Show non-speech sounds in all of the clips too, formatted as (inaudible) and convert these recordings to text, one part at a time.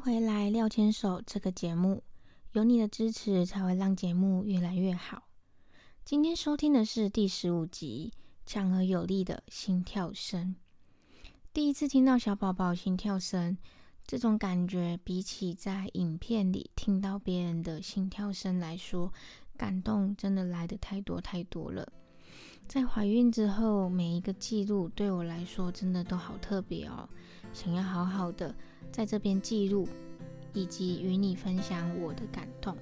回来《廖牵手》这个节目，有你的支持才会让节目越来越好。今天收听的是第十五集《强而有力的心跳声》。第一次听到小宝宝心跳声，这种感觉比起在影片里听到别人的心跳声来说，感动真的来的太多太多了。在怀孕之后，每一个记录对我来说真的都好特别哦，想要好好的在这边记录，以及与你分享我的感动。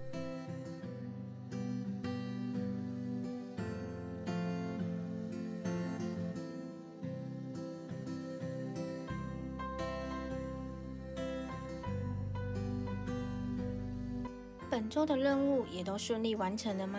本周的任务也都顺利完成了吗？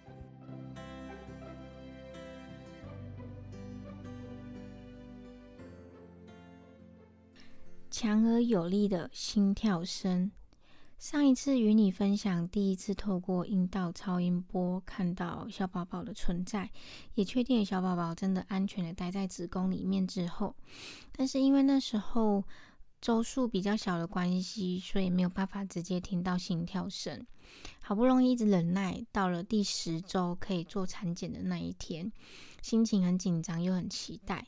强而有力的心跳声。上一次与你分享第一次透过阴道超音波看到小宝宝的存在，也确定小宝宝真的安全的待在子宫里面之后，但是因为那时候周数比较小的关系，所以没有办法直接听到心跳声。好不容易一直忍耐，到了第十周可以做产检的那一天，心情很紧张又很期待。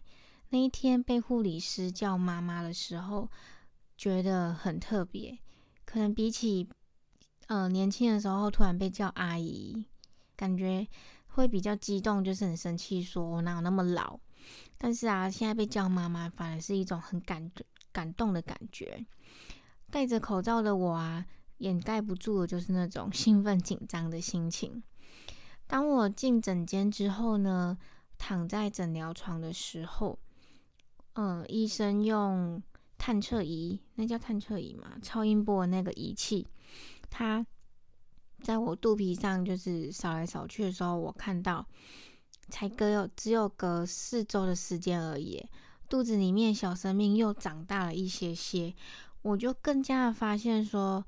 那一天被护理师叫妈妈的时候，觉得很特别。可能比起呃年轻的时候突然被叫阿姨，感觉会比较激动，就是很生气，说我哪有那么老。但是啊，现在被叫妈妈，反而是一种很感感动的感觉。戴着口罩的我啊，掩盖不住的就是那种 (laughs) 兴奋紧张的心情。当我进诊间之后呢，躺在诊疗床的时候。嗯，医生用探测仪，那叫探测仪嘛，超音波那个仪器，它在我肚皮上就是扫来扫去的时候，我看到才隔有只有隔四周的时间而已，肚子里面小生命又长大了一些些，我就更加的发现说，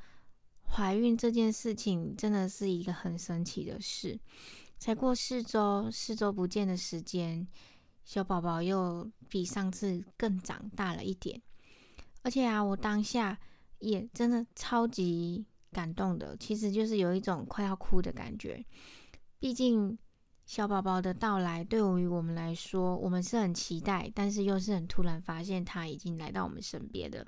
怀孕这件事情真的是一个很神奇的事，才过四周，四周不见的时间。小宝宝又比上次更长大了一点，而且啊，我当下也真的超级感动的，其实就是有一种快要哭的感觉。毕竟小宝宝的到来，对于我们来说，我们是很期待，但是又是很突然发现他已经来到我们身边的。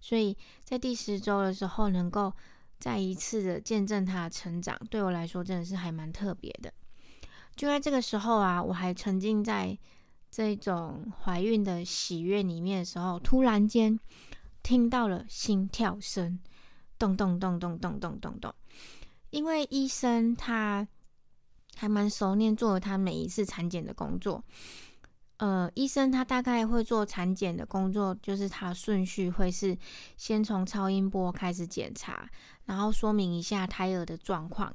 所以在第十周的时候，能够再一次的见证他成长，对我来说真的是还蛮特别的。就在这个时候啊，我还沉浸在。这种怀孕的喜悦里面的时候，突然间听到了心跳声，咚咚咚咚咚咚咚咚。因为医生他还蛮熟练做他每一次产检的工作。呃，医生他大概会做产检的工作，就是他顺序会是先从超音波开始检查，然后说明一下胎儿的状况。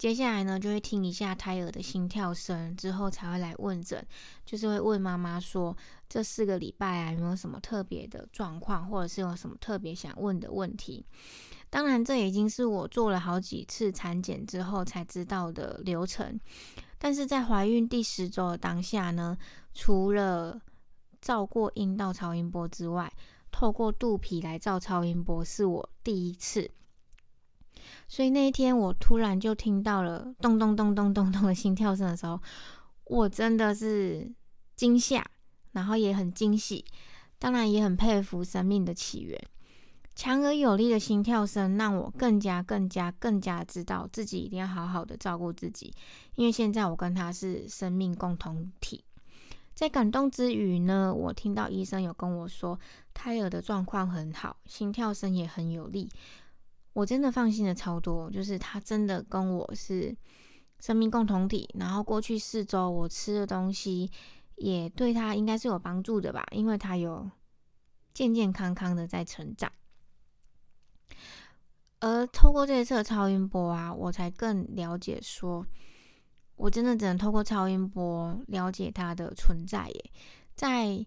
接下来呢，就会听一下胎儿的心跳声，之后才会来问诊，就是会问妈妈说，这四个礼拜啊，有没有什么特别的状况，或者是有什么特别想问的问题。当然，这已经是我做了好几次产检之后才知道的流程。但是在怀孕第十周的当下呢，除了照过阴道超音波之外，透过肚皮来照超音波是我第一次。所以那一天，我突然就听到了咚咚咚咚咚咚的心跳声的时候，我真的是惊吓，然后也很惊喜，当然也很佩服生命的起源。强而有力的心跳声让我更加、更加、更加知道自己一定要好好的照顾自己，因为现在我跟他是生命共同体。在感动之余呢，我听到医生有跟我说，胎儿的状况很好，心跳声也很有力。我真的放心了超多，就是他真的跟我是生命共同体。然后过去四周我吃的东西也对他应该是有帮助的吧，因为他有健健康康的在成长。而透过这次超音波啊，我才更了解说，我真的只能透过超音波了解它的存在耶。在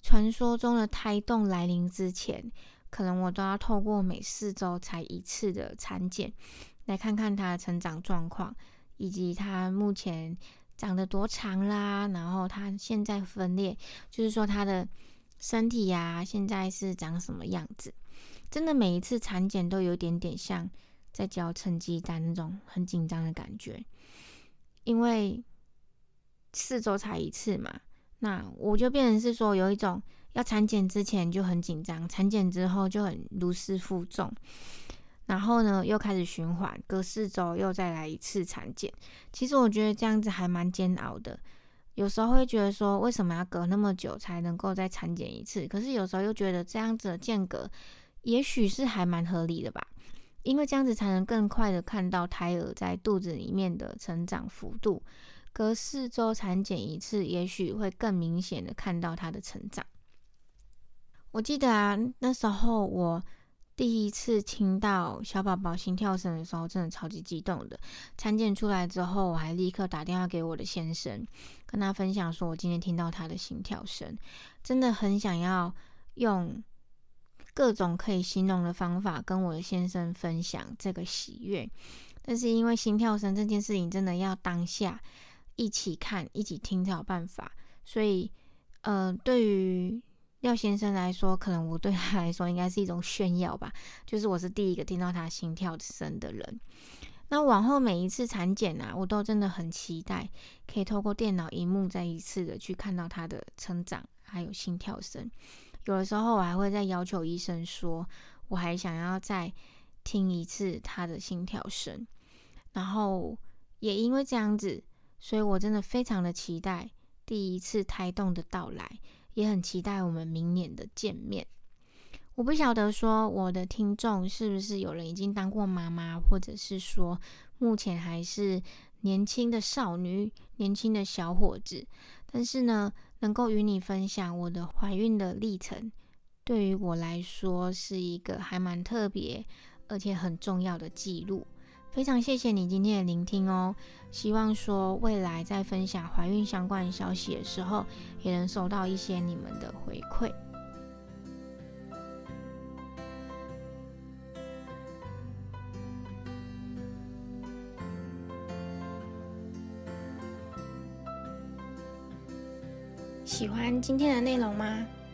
传说中的胎动来临之前，可能我都要透过每四周才一次的产检，来看看它的成长状况，以及它目前长得多长啦，然后它现在分裂，就是说它的身体呀，现在是长什么样子。真的每一次产检都有点点像在交成绩单那种很紧张的感觉，因为四周才一次嘛，那我就变成是说有一种要产检之前就很紧张，产检之后就很如释负重，然后呢又开始循环，隔四周又再来一次产检。其实我觉得这样子还蛮煎熬的，有时候会觉得说为什么要隔那么久才能够再产检一次？可是有时候又觉得这样子的间隔。也许是还蛮合理的吧，因为这样子才能更快的看到胎儿在肚子里面的成长幅度。隔四周产检一次，也许会更明显的看到他的成长。我记得啊，那时候我第一次听到小宝宝心跳声的时候，真的超级激动的。产检出来之后，我还立刻打电话给我的先生，跟他分享说我今天听到他的心跳声，真的很想要用。各种可以形容的方法跟我的先生分享这个喜悦，但是因为心跳声这件事情真的要当下一起看、一起听才有办法，所以，呃，对于廖先生来说，可能我对他来说应该是一种炫耀吧，就是我是第一个听到他心跳声的人。那往后每一次产检啊，我都真的很期待可以透过电脑荧幕再一次的去看到他的成长，还有心跳声。有的时候我还会再要求医生说，我还想要再听一次他的心跳声。然后也因为这样子，所以我真的非常的期待第一次胎动的到来，也很期待我们明年的见面。我不晓得说我的听众是不是有人已经当过妈妈，或者是说目前还是年轻的少女、年轻的小伙子，但是呢。能够与你分享我的怀孕的历程，对于我来说是一个还蛮特别而且很重要的记录。非常谢谢你今天的聆听哦！希望说未来在分享怀孕相关消息的时候，也能收到一些你们的回馈。喜欢今天的内容吗？